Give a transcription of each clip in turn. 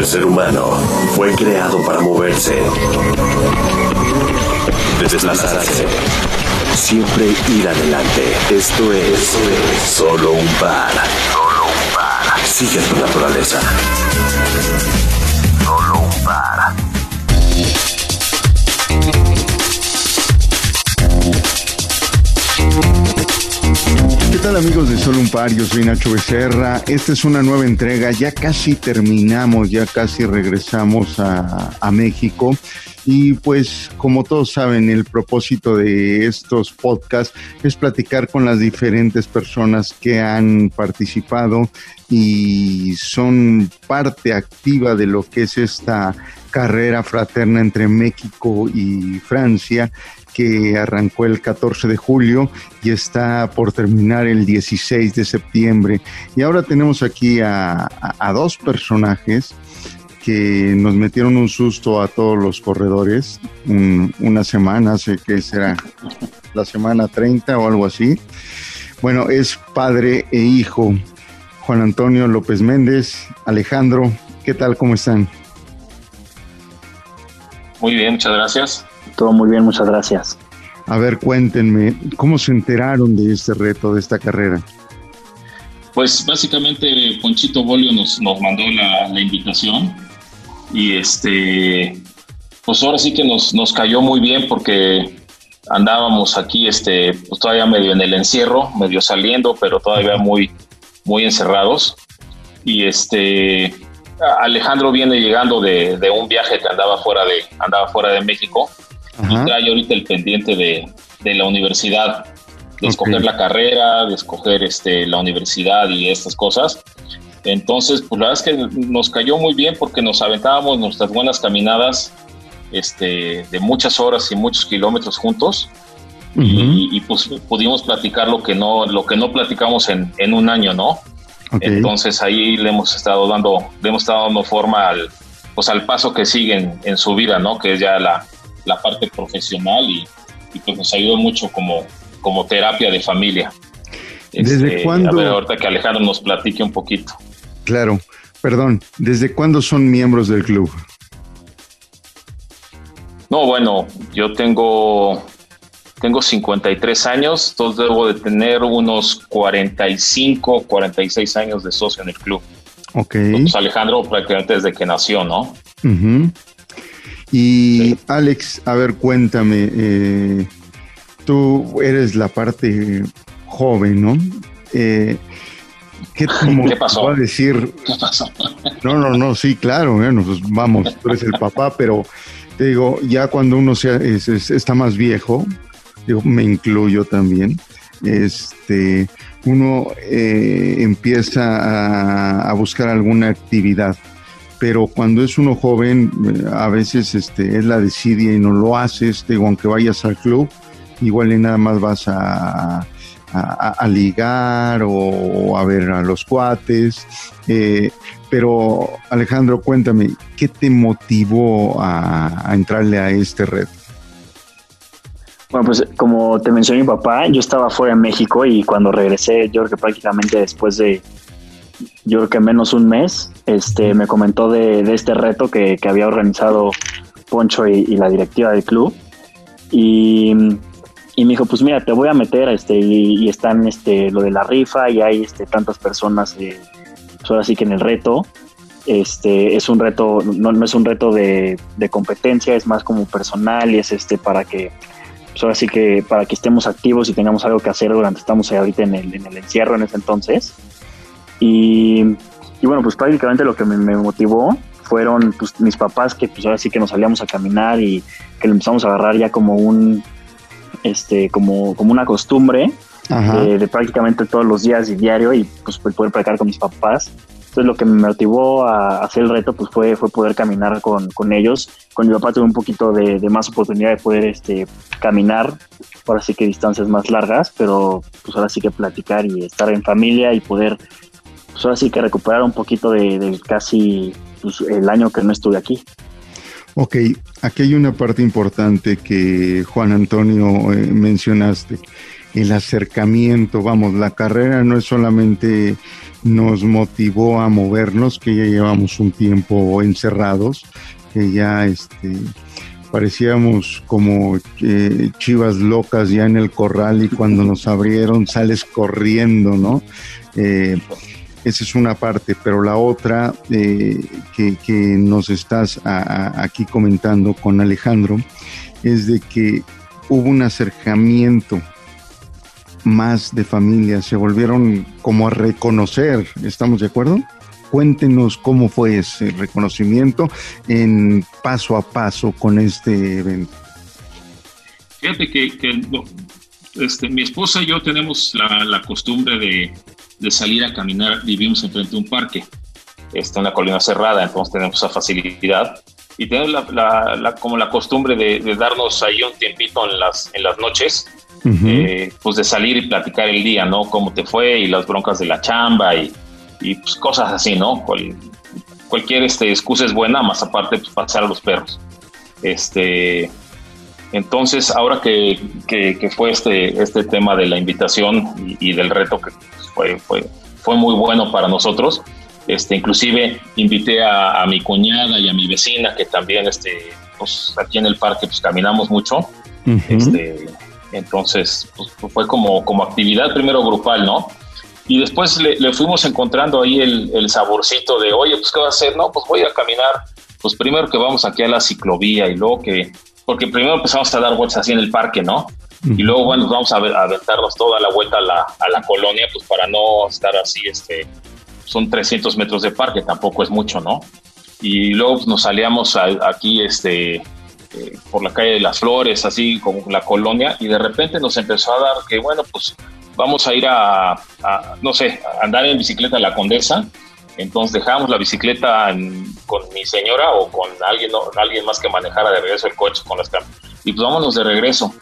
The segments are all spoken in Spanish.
El ser humano fue creado para moverse, desplazarse, siempre ir adelante. Esto es, solo un par. Solo un par. Sigue tu naturaleza. Solo un par. Tal amigos de Solo un Par? Yo soy Nacho Becerra. Esta es una nueva entrega. Ya casi terminamos, ya casi regresamos a, a México. Y pues como todos saben, el propósito de estos podcasts es platicar con las diferentes personas que han participado y son parte activa de lo que es esta carrera fraterna entre México y Francia que arrancó el 14 de julio y está por terminar el 16 de septiembre. Y ahora tenemos aquí a, dos personajes que nos metieron un susto a todos los corredores un- una semana, sé que será la semana 30 o algo así. Bueno, es padre e hijo. Juan Antonio López Méndez, Alejandro, ¿qué tal? ¿Cómo están? Muy bien, muchas gracias. Todo muy bien, muchas gracias. A ver, cuéntenme, ¿cómo se enteraron de este reto, de esta carrera? Pues básicamente Ponchito Bolio nos, nos mandó la, la invitación y este, pues ahora sí que nos, nos cayó muy bien porque andábamos aquí, este, pues todavía medio en el encierro, medio saliendo, pero todavía muy, muy encerrados. Y este, Alejandro viene llegando de, de un viaje que andaba fuera de, andaba fuera de México Ajá. y trae ahorita el pendiente de, de la universidad, de Ok. escoger la carrera, de escoger este, la universidad y estas cosas. Entonces, pues la verdad es que nos cayó muy bien porque nos aventábamos nuestras buenas caminadas este, de muchas horas y muchos kilómetros juntos Ujú. y, y, pues pudimos platicar lo que no, lo que no platicamos en, en un año, ¿no? Ok. Entonces ahí le hemos estado dando, le hemos estado dando forma al, pues al paso que sigue en, en su vida, ¿no? Que es ya la, la parte profesional y, y pues nos ayudó mucho como, como terapia de familia. ¿Desde Este, cuándo? A ver, ahorita que Alejandro nos platique un poquito. Claro, perdón, ¿desde cuándo son miembros del club? No, bueno, yo tengo, tengo 53 años, entonces debo de tener unos 45, 46 años de socio en el club. Ok. Pues Alejandro prácticamente desde que nació, ¿no? Ujú. Y Sí. Alex, a ver, cuéntame, eh, tú eres la parte joven, ¿no? Eh, ¿Qué, te ¿Qué pasó? a decir? ¿Qué pasó? No, no, no, sí, claro, bueno, pues vamos, tú eres el papá, pero te digo, ya cuando uno sea, es- es- está más viejo, digo, me incluyo también, este, uno eh, empieza a, a buscar alguna actividad, pero cuando es uno joven, eh, a veces este, es la desidia y no lo haces, digo, aunque vayas al club, igual y nada más vas a, a- ligar o a ver a los cuates. eh, pero Alejandro, cuéntame, ¿qué te motivó a, entrarle a este reto? Bueno, pues como te mencionó mi papá, yo estaba fuera de México y cuando regresé, yo creo que prácticamente después de, yo creo que menos un mes, este, me comentó de, de este reto que, que había organizado Poncho y, y la directiva del club. Y, y me dijo, pues mira, te voy a meter, este, y, y están este, lo de la rifa y hay este, tantas personas, eh, pues ahora sí que en el reto. Este es un reto, no, no es un reto de, de competencia, es más como personal y es este para que pues ahora sí que para que estemos activos y tengamos algo que hacer durante estamos ahorita en el, en el encierro en ese entonces. Y, y bueno, pues prácticamente lo que me, me motivó fueron pues, mis papás que pues ahora sí que nos salíamos a caminar y que lo empezamos a agarrar ya como un este como, como una costumbre de, de prácticamente todos los días y diario y pues poder practicar con mis papás. Entonces lo que me motivó a hacer el reto pues fue, fue poder caminar con, con ellos. Con mi papá tuve un poquito de, de más oportunidad de poder este, caminar, ahora sí que distancias más largas, pero pues ahora sí que platicar y estar en familia y poder pues ahora sí que recuperar un poquito de, casi pues, el año que no estuve aquí. Ok, aquí hay una parte importante que Juan Antonio eh, mencionaste. el acercamiento, vamos, la carrera no es solamente nos motivó a movernos, que ya llevamos un tiempo encerrados, que ya este parecíamos como eh, chivas locas ya en el corral y cuando nos abrieron sales corriendo, ¿no? Eh, esa es una parte, pero la otra eh, que, nos estás aquí comentando con Alejandro es de que hubo un acercamiento más de familia, se volvieron como a reconocer, ¿estamos de acuerdo? Cuéntenos cómo fue ese reconocimiento en paso a paso con este evento. Fíjate que, este, mi esposa y yo tenemos la, costumbre de, salir a caminar, vivimos enfrente de un parque, está una colina cerrada, entonces tenemos esa facilidad y tenemos la, como la costumbre de, darnos ahí un tiempito en las, en las noches, eh, pues de salir y platicar el día, ¿no? Cómo te fue y las broncas de la chamba y, y pues cosas así, ¿no? cualquier este, excusa es buena, más aparte pues, pasar a los perros. Este, entonces, ahora que, que, fue este, este tema de la invitación y, del reto que fue, fue, fue muy bueno para nosotros, este, inclusive invité a, mi cuñada y a mi vecina, que también este, pues, aquí en el parque pues, caminamos mucho. este, entonces, pues, fue como, como actividad primero grupal, ¿no? Y después le, fuimos encontrando ahí el, saborcito de, oye, pues, ¿qué va a hacer? No, pues voy a caminar. Pues primero que vamos aquí a la ciclovía y luego que, porque primero empezamos a dar vueltas así en el parque, ¿no? Y luego, bueno, vamos a, aventarnos toda la vuelta a la, a la colonia, pues para no estar así, este, son 300 metros de parque, tampoco es mucho, ¿no? Y luego pues, nos salíamos aquí, este, eh, por la calle de las Flores, así como la colonia, y de repente nos empezó a dar que, bueno, pues vamos a ir a, no sé, a andar en bicicleta a la Condesa. Entonces dejamos la bicicleta con mi señora o con alguien, alguien más que manejara de regreso el coche con las y pues vámonos de regreso.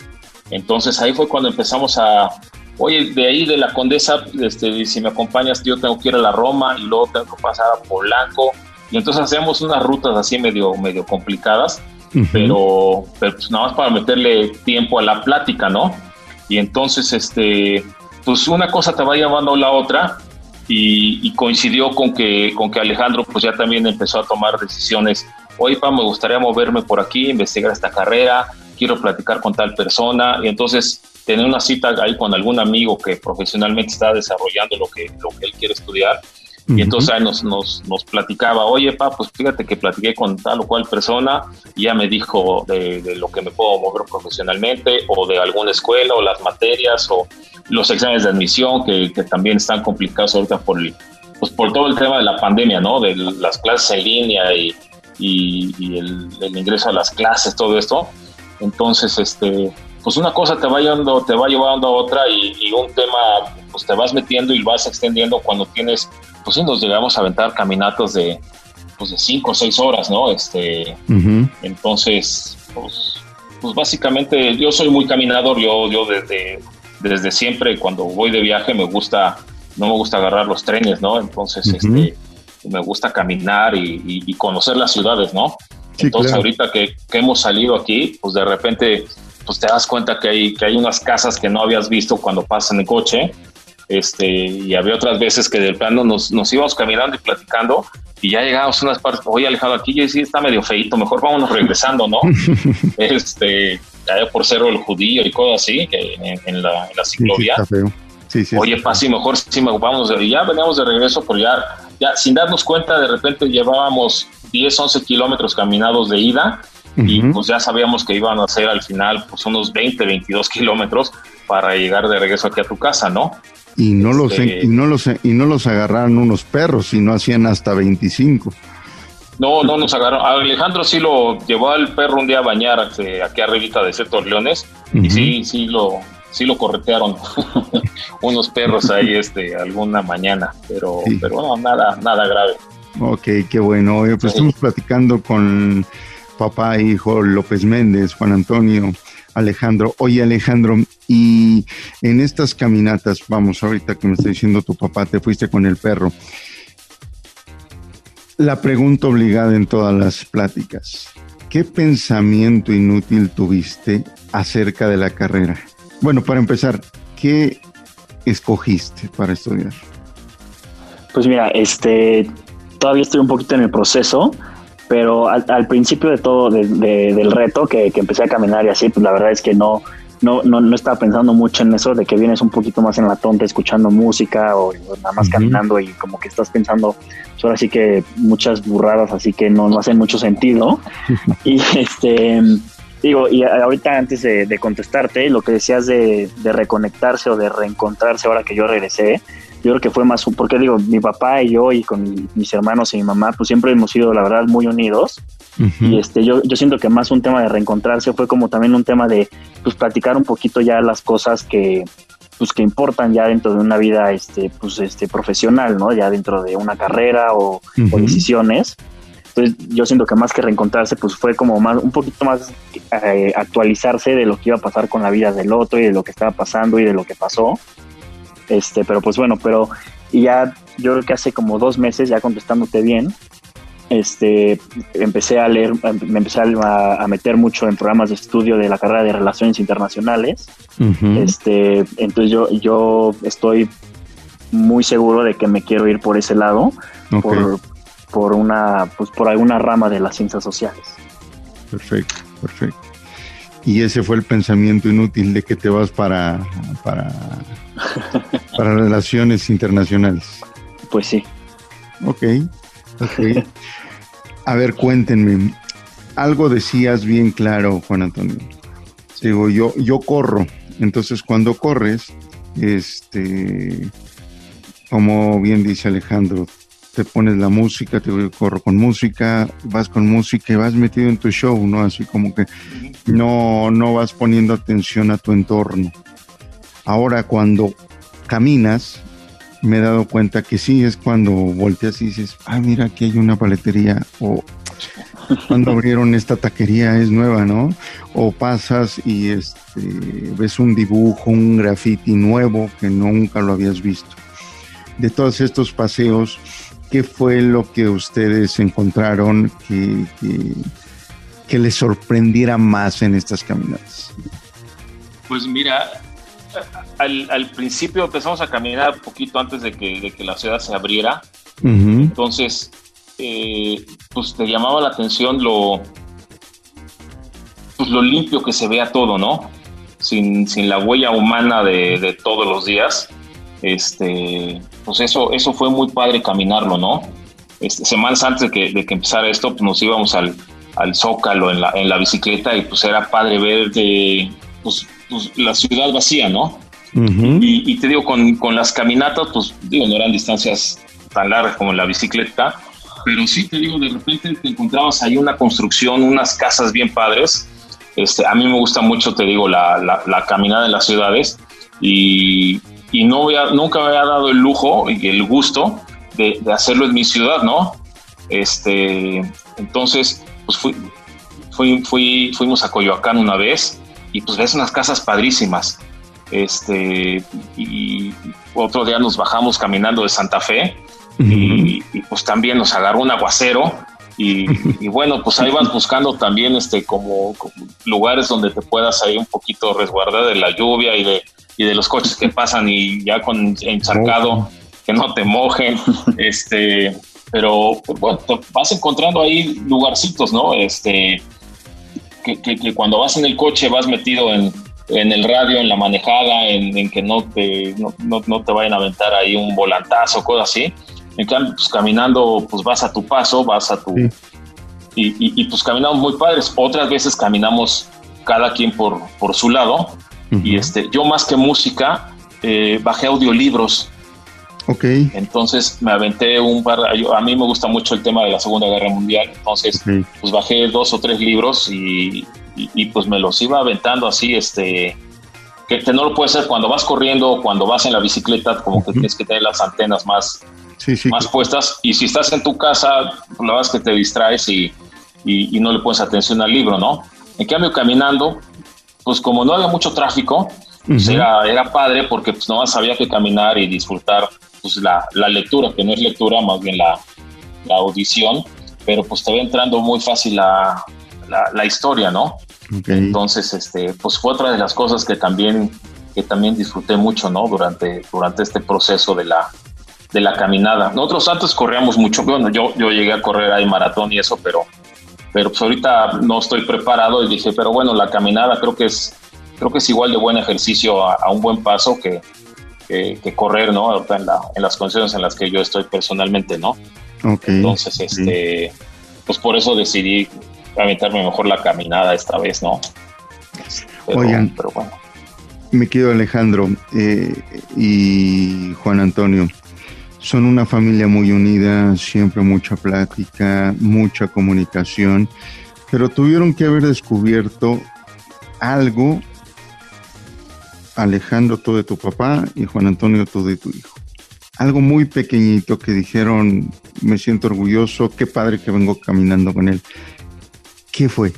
Entonces ahí fue cuando empezamos a, oye, de ahí de la Condesa, este, si me acompañas, yo tengo que ir a la Roma y luego tengo que pasar a Polanco. Y entonces hacíamos unas rutas así medio, medio complicadas, pero, pero pues nada más para meterle tiempo a la plática, ¿no? Y entonces, este, pues una cosa te va llevando a la otra y, coincidió con que, con que Alejandro pues ya también empezó a tomar decisiones. Oye, pa, me gustaría moverme por aquí, investigar esta carrera, quiero platicar con tal persona. Y entonces tener una cita ahí con algún amigo que profesionalmente está desarrollando lo que, lo que él quiere estudiar. Y entonces ahí nos, nos, nos, platicaba, oye, pa, pues fíjate que platiqué con tal o cual persona y ya me dijo de, de, lo que me puedo mover profesionalmente o de alguna escuela o las materias o los exámenes de admisión que, que también están complicados ahorita por, pues por todo el tema de la pandemia, ¿no? De las clases en línea y, y, el, el, ingreso a las clases, todo esto. Entonces, este, pues una cosa te va llevando, te va llevando a otra y, un tema, pues te vas metiendo y vas extendiendo cuando tienes, pues sí, nos llegamos a aventar caminatos de, pues de cinco o seis horas, ¿no? Este, entonces, pues, pues básicamente yo soy muy caminador, yo, yo desde, desde siempre cuando voy de viaje me gusta, no me gusta agarrar los trenes, ¿no? Entonces, este, me gusta caminar y, conocer las ciudades, ¿no? Entonces, ahorita que, que, hemos salido aquí, pues de repente pues te das cuenta que hay, que hay unas casas que no habías visto cuando pasas en el coche. Este, y había otras veces que del plano nos, nos íbamos caminando y platicando y ya llegamos a unas partes, oye alejado aquí ya sí está medio feito, mejor vámonos regresando, ¿no? este, ya por Cerro el Judío y cosas así, en, la, en la ciclovía. Sí, sí, oye, sí, mejor sí, vamos, y ya veníamos de regreso, pero ya, ya sin darnos cuenta, de repente llevábamos 10, 11 kilómetros caminados de ida y pues ya sabíamos que iban a ser al final pues unos 20, 22 kilómetros para llegar de regreso aquí a tu casa, ¿no? Y no, los, este, y, no los, y no los agarraron unos perros, sino hacían hasta 25. No, no nos agarraron. Alejandro sí lo llevó al perro un día a bañar este, aquí arribita de Cetos Leones y sí, sí lo, sí lo corretearon unos perros ahí este alguna mañana, pero, pero no, nada, nada grave. Ok, qué bueno. Pues estamos platicando con papá e hijo López Méndez, Juan Antonio, Alejandro. Oye Alejandro, y en estas caminatas, vamos, ahorita que me está diciendo tu papá, te fuiste con el perro. La pregunta obligada en todas las pláticas, ¿qué pensamiento inútil tuviste acerca de la carrera? Bueno, para empezar, ¿qué escogiste para estudiar? Pues mira, este, todavía estoy un poquito en el proceso, pero al, principio de todo, del reto, que, empecé a caminar y así, pues la verdad es que no, no, no, no, estaba pensando mucho en eso de que vienes un poquito más en la tonta escuchando música o, nada más caminando y como que estás pensando, pues ahora sí que muchas burradas, así que no, no hacen mucho sentido. y este, digo, y ahorita antes de, contestarte, lo que decías de, de, reconectarse o de reencontrarse ahora que yo regresé, yo creo que fue más, porque digo, mi papá y yo y con mis hermanos y mi mamá, pues siempre hemos sido, la verdad, muy unidos. Y este, yo, yo siento que más un tema de reencontrarse fue como también un tema de, pues, platicar un poquito ya las cosas que, pues, que importan ya dentro de una vida, este, pues, este, profesional, ¿no? Ya dentro de una carrera o, decisiones. Entonces, yo siento que más que reencontrarse, pues, fue como más, un poquito más eh, actualizarse de lo que iba a pasar con la vida del otro y de lo que estaba pasando y de lo que pasó. Este, pero pues bueno, pero y ya yo creo que hace como dos meses, ya contestándote bien, este, empecé a leer, me empecé a, meter mucho en programas de estudio de la carrera de Relaciones Internacionales. este, entonces yo, yo estoy muy seguro de que me quiero ir por ese lado, por, por, una, pues por alguna rama de las ciencias sociales. Perfecto, perfecto. Y ese fue el pensamiento inútil de que te vas para, para, para relaciones internacionales. Pues sí. Ok, ok. A ver, cuéntenme. Algo decías bien claro, Juan Antonio. Digo, yo, yo corro. Entonces, cuando corres, este, como bien dice Alejandro, te pones la música, te corro con música, vas con música y vas metido en tu show, ¿no? Así como que no, no vas poniendo atención a tu entorno. Ahora cuando caminas, me he dado cuenta que sí, es cuando volteas y dices, ah, mira, aquí hay una paletería, o cuando abrieron esta taquería es nueva, ¿no? O pasas y este, ves un dibujo, un graffiti nuevo que nunca lo habías visto. De todos estos paseos, ¿qué fue lo que ustedes encontraron que, que, les sorprendiera más en estas caminatas? Pues mira, al, principio empezamos a caminar un poquito antes de que, la ciudad se abriera. Entonces, eh, pues te llamaba la atención lo, pues lo limpio que se vea todo, ¿no? Sin, la huella humana de, todos los días. Este, pues eso, eso fue muy padre caminarlo, ¿no? Este, semanas antes de que, de que empezara esto, pues nos íbamos al, al Zócalo en la, en la bicicleta y pues era padre ver de, pues, pues la ciudad vacía, ¿no? y, te digo, con, con, las caminatas, pues digo, no eran distancias tan largas como la bicicleta, pero sí te digo, de repente te encontrabas ahí una construcción, unas casas bien padres. Este, a mí me gusta mucho, te digo, la, la, caminada en las ciudades y, y no había, nunca me había dado el lujo y el gusto de, de, hacerlo en mi ciudad, ¿no? Este, entonces, pues fui, fui, fui, fuimos a Coyoacán una vez y pues ves unas casas padrísimas. Este, y otro día nos bajamos caminando de Santa Fe y, pues también nos agarró un aguacero y, bueno, pues ahí vas buscando también este como, lugares donde te puedas ahí un poquito resguardar de la lluvia y de, y de los coches que pasan y ya con encharcado que no te mojen, este, pero pues, bueno, te vas encontrando ahí lugarcitos, ¿no? Este, que, cuando vas en el coche vas metido en, en el radio, en la manejada, en, que no te, no, no, te vayan a aventar ahí un volantazo, cosas así. En cambio, pues caminando, pues vas a tu paso, vas a tu... Y, y, pues caminamos muy padres. Otras veces caminamos cada quien por, por su lado. Y este, yo más que música, eh, bajé audiolibros Ok. Entonces me aventé un par, a mí me gusta mucho el tema de la Segunda Guerra Mundial, entonces pues bajé dos o tres libros y, pues me los iba aventando así, este, que, no lo puedes hacer cuando vas corriendo o cuando vas en la bicicleta, como que tienes que tener las antenas más, más puestas y si estás en tu casa, la verdad es que te distraes y, no le pones atención al libro, ¿no? En cambio, caminando, pues como no había mucho tráfico, pues era, era padre porque pues no había que caminar y disfrutar pues la, la, lectura, que no es lectura, más bien la, la, audición, pero pues te va entrando muy fácil la, la historia, ¿no? Entonces, este, pues fue otra de las cosas que también que también disfruté mucho, ¿no? Durante, durante este proceso de la, de la caminada. Nosotros antes corríamos mucho, bueno, yo, yo llegué a correr ahí maratón y eso, pero, pero pues ahorita no estoy preparado y dije, pero bueno, la caminada creo que es, creo que es igual de buen ejercicio a, un buen paso que, que, correr, ¿no? En, en, las condiciones en las que yo estoy personalmente, ¿no? Entonces, este, pues por eso decidí aventarme mejor la caminada esta vez, ¿no? Oigan, pero bueno. Me quedo Alejandro eh, y Juan Antonio. Son una familia muy unida, siempre mucha plática, mucha comunicación, pero tuvieron que haber descubierto algo, Alejandro, tú de tu papá y Juan Antonio, tú de tu hijo. Algo muy pequeñito que dijeron, me siento orgulloso, qué padre que vengo caminando con él. ¿Qué fue?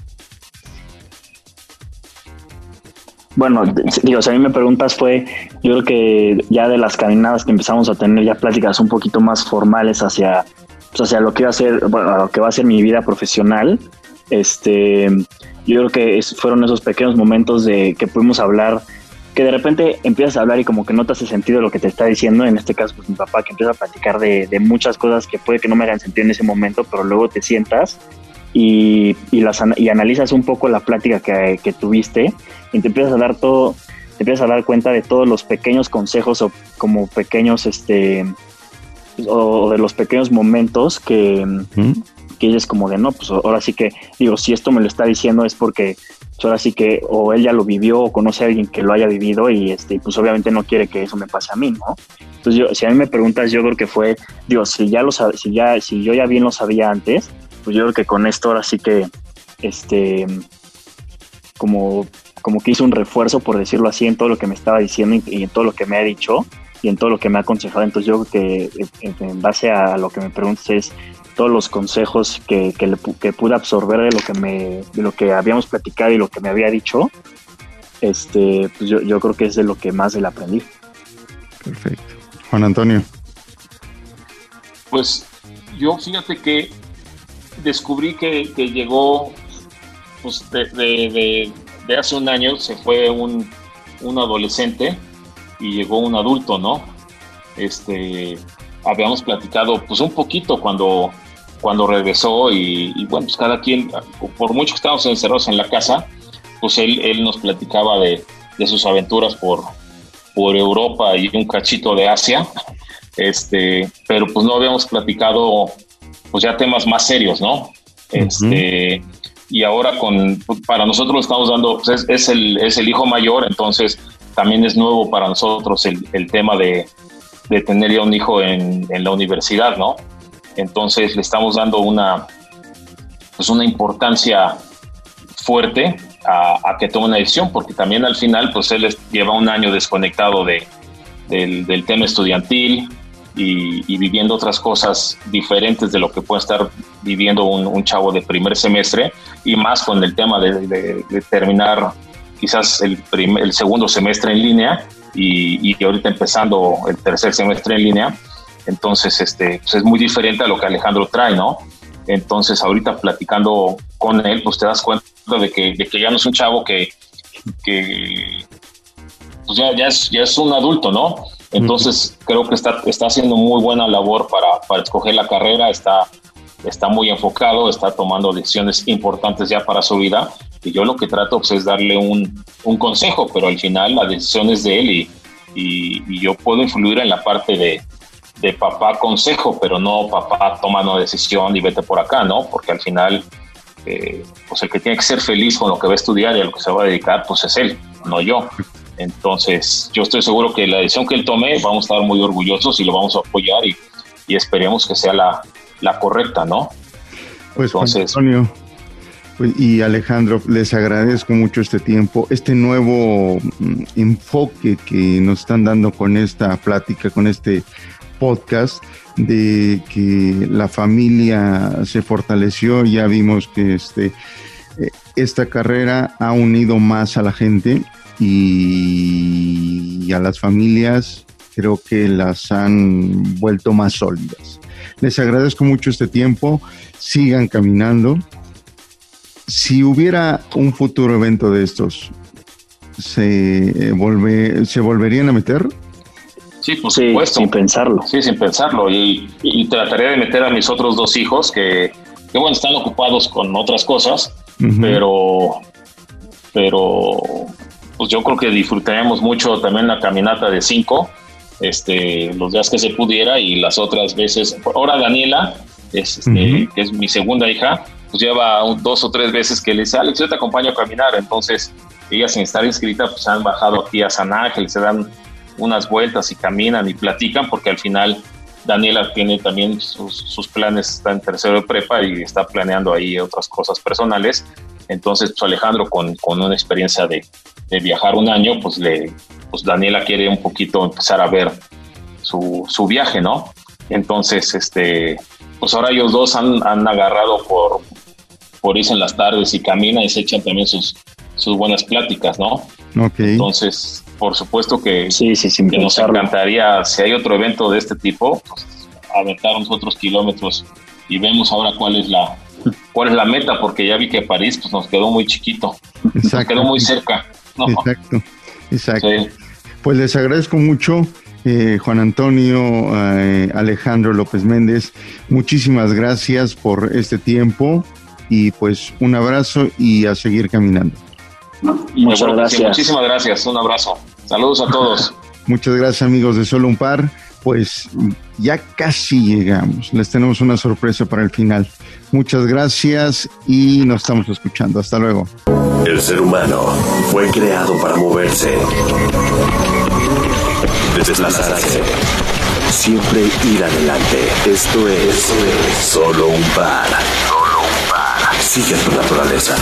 Bueno, digo, si a mí me preguntas fue, yo creo que ya de las caminadas que empezamos a tener ya pláticas un poquito más formales hacia, pues, hacia lo que iba a ser, bueno, lo que va a ser mi vida profesional, este, yo creo que fueron esos pequeños momentos de que pudimos hablar, que de repente empiezas a hablar y como que no te hace sentido lo que te está diciendo, en este caso pues mi papá que empieza a platicar de, de muchas cosas que puede que no me hagan sentido en ese momento, pero luego te sientas y, y, las, y analizas un poco la plática que, que, tuviste y te empiezas a dar todo, te empiezas a dar cuenta de todos los pequeños consejos o como pequeños, este, o de los pequeños momentos que, que es como de, no, pues ahora sí que, digo, si esto me lo está diciendo es porque ahora sí que o él ya lo vivió o conoce a alguien que lo haya vivido y este, pues obviamente no quiere que eso me pase a mí, ¿no? Entonces yo, si a mí me preguntas, yo creo que fue, digo, si ya lo si ya, si yo ya bien lo sabía antes, pues yo creo que con esto ahora sí que, este, como, como que hizo un refuerzo, por decirlo así, en todo lo que me estaba diciendo y, en todo lo que me ha dicho y en todo lo que me ha aconsejado. Entonces yo creo que eh, en base a lo que me preguntas es todos los consejos que, que, le, que pude absorber de lo que me, de lo que habíamos platicado y lo que me había dicho, este, pues yo, yo creo que es de lo que más le aprendí. Perfecto. Juan Antonio. Pues yo fíjate que descubrí que, llegó pues, de, hace un año, se fue un, adolescente y llegó un adulto, ¿no? Este, habíamos platicado pues un poquito cuando, cuando regresó y, bueno, pues cada quien, por mucho que estábamos encerrados en la casa, pues él, él nos platicaba de, sus aventuras por, por Europa y un cachito de Asia, este, pero pues no habíamos platicado pues ya temas más serios, ¿no? Este, y ahora con, para nosotros lo estamos dando, pues es, el, es el hijo mayor, entonces también es nuevo para nosotros el, el tema de, de, tener ya un hijo en, en, la universidad, ¿no? Entonces le estamos dando una, pues una importancia fuerte a, que tome una decisión, porque también al final, pues él lleva un año desconectado de, del, tema estudiantil, y, viviendo otras cosas diferentes de lo que puede estar viviendo un, chavo de primer semestre y más con el tema de, terminar quizás el, el segundo semestre en línea y, y, ahorita empezando el tercer semestre en línea. Entonces, este, pues es muy diferente a lo que Alejandro trae, ¿no? Entonces, ahorita platicando con él, pues te das cuenta de que, de que ya no es un chavo que, que pues ya, ya, es, ya es un adulto, ¿no? Entonces, creo que está, está haciendo muy buena labor para, para escoger la carrera, está, está muy enfocado, está tomando decisiones importantes ya para su vida. Y yo lo que trato pues, es darle un, un, consejo, pero al final la decisión es de él y, y, yo puedo influir en la parte de, de, papá consejo, pero no papá toma una decisión y vete por acá, ¿no? Porque al final, eh, pues el que tiene que ser feliz con lo que va a estudiar y a lo que se va a dedicar, pues es él, no yo. Entonces, yo estoy seguro que la decisión que él tome, vamos a estar muy orgullosos y lo vamos a apoyar y, esperemos que sea la, correcta, ¿no? Pues Entonces, Antonio pues, y Alejandro, les agradezco mucho este tiempo, este nuevo mm, enfoque que nos están dando con esta plática, con este podcast de que la familia se fortaleció, ya vimos que este eh, esta carrera ha unido más a la gente y, a las familias creo que las han vuelto más sólidas. Les agradezco mucho este tiempo, sigan caminando. Si hubiera un futuro evento de estos, se, eh, volve, se volverían a meter. Sí, por supuesto. Sin pensarlo. Sí, sin pensarlo. Y, y, trataría de meter a mis otros dos hijos que, que bueno, están ocupados con otras cosas, pero, pero pues yo creo que disfrutaremos mucho también la caminata de cinco, este, los días que se pudiera y las otras veces. Ahora Daniela, este, que es mi segunda hija, pues lleva dos o tres veces que le dice, Alex, yo te acompaño a caminar. Entonces, ella sin estar inscrita, pues han bajado aquí a San Ángel, se dan unas vueltas y caminan y platican, porque al final Daniela tiene también sus, planes, está en tercero de prepa y está planeando ahí otras cosas personales. Entonces, pues Alejandro, con, con una experiencia de, de, viajar un año, pues, le, pues Daniela quiere un poquito empezar a ver su, su viaje, ¿no? Entonces, este, pues ahora ellos dos han, han agarrado por, por irse en las tardes y caminan y se echan también sus, sus buenas pláticas, ¿no? Okay. Entonces, por supuesto que, sí, sí, que nos encantaría, si hay otro evento de este tipo, pues, aventar unos otros kilómetros y vemos ahora cuál es la cuál es la meta, porque ya vi que París pues, nos quedó muy chiquito, exacto. nos quedó muy cerca. Exacto, exacto. Pues les agradezco mucho. Eh, Juan Antonio, eh, Alejandro López Méndez, muchísimas gracias por este tiempo y pues un abrazo y a seguir caminando. Muchas gracias. muchísimas gracias, un abrazo. Saludos a todos. Muchas gracias amigos de Solo un Par. Pues ya casi llegamos. Les tenemos una sorpresa para el final. Muchas gracias y nos estamos escuchando. Hasta luego. El ser humano fue creado para moverse, desplazarse, siempre ir adelante. Esto es Solo un Par. Sigue tu naturaleza.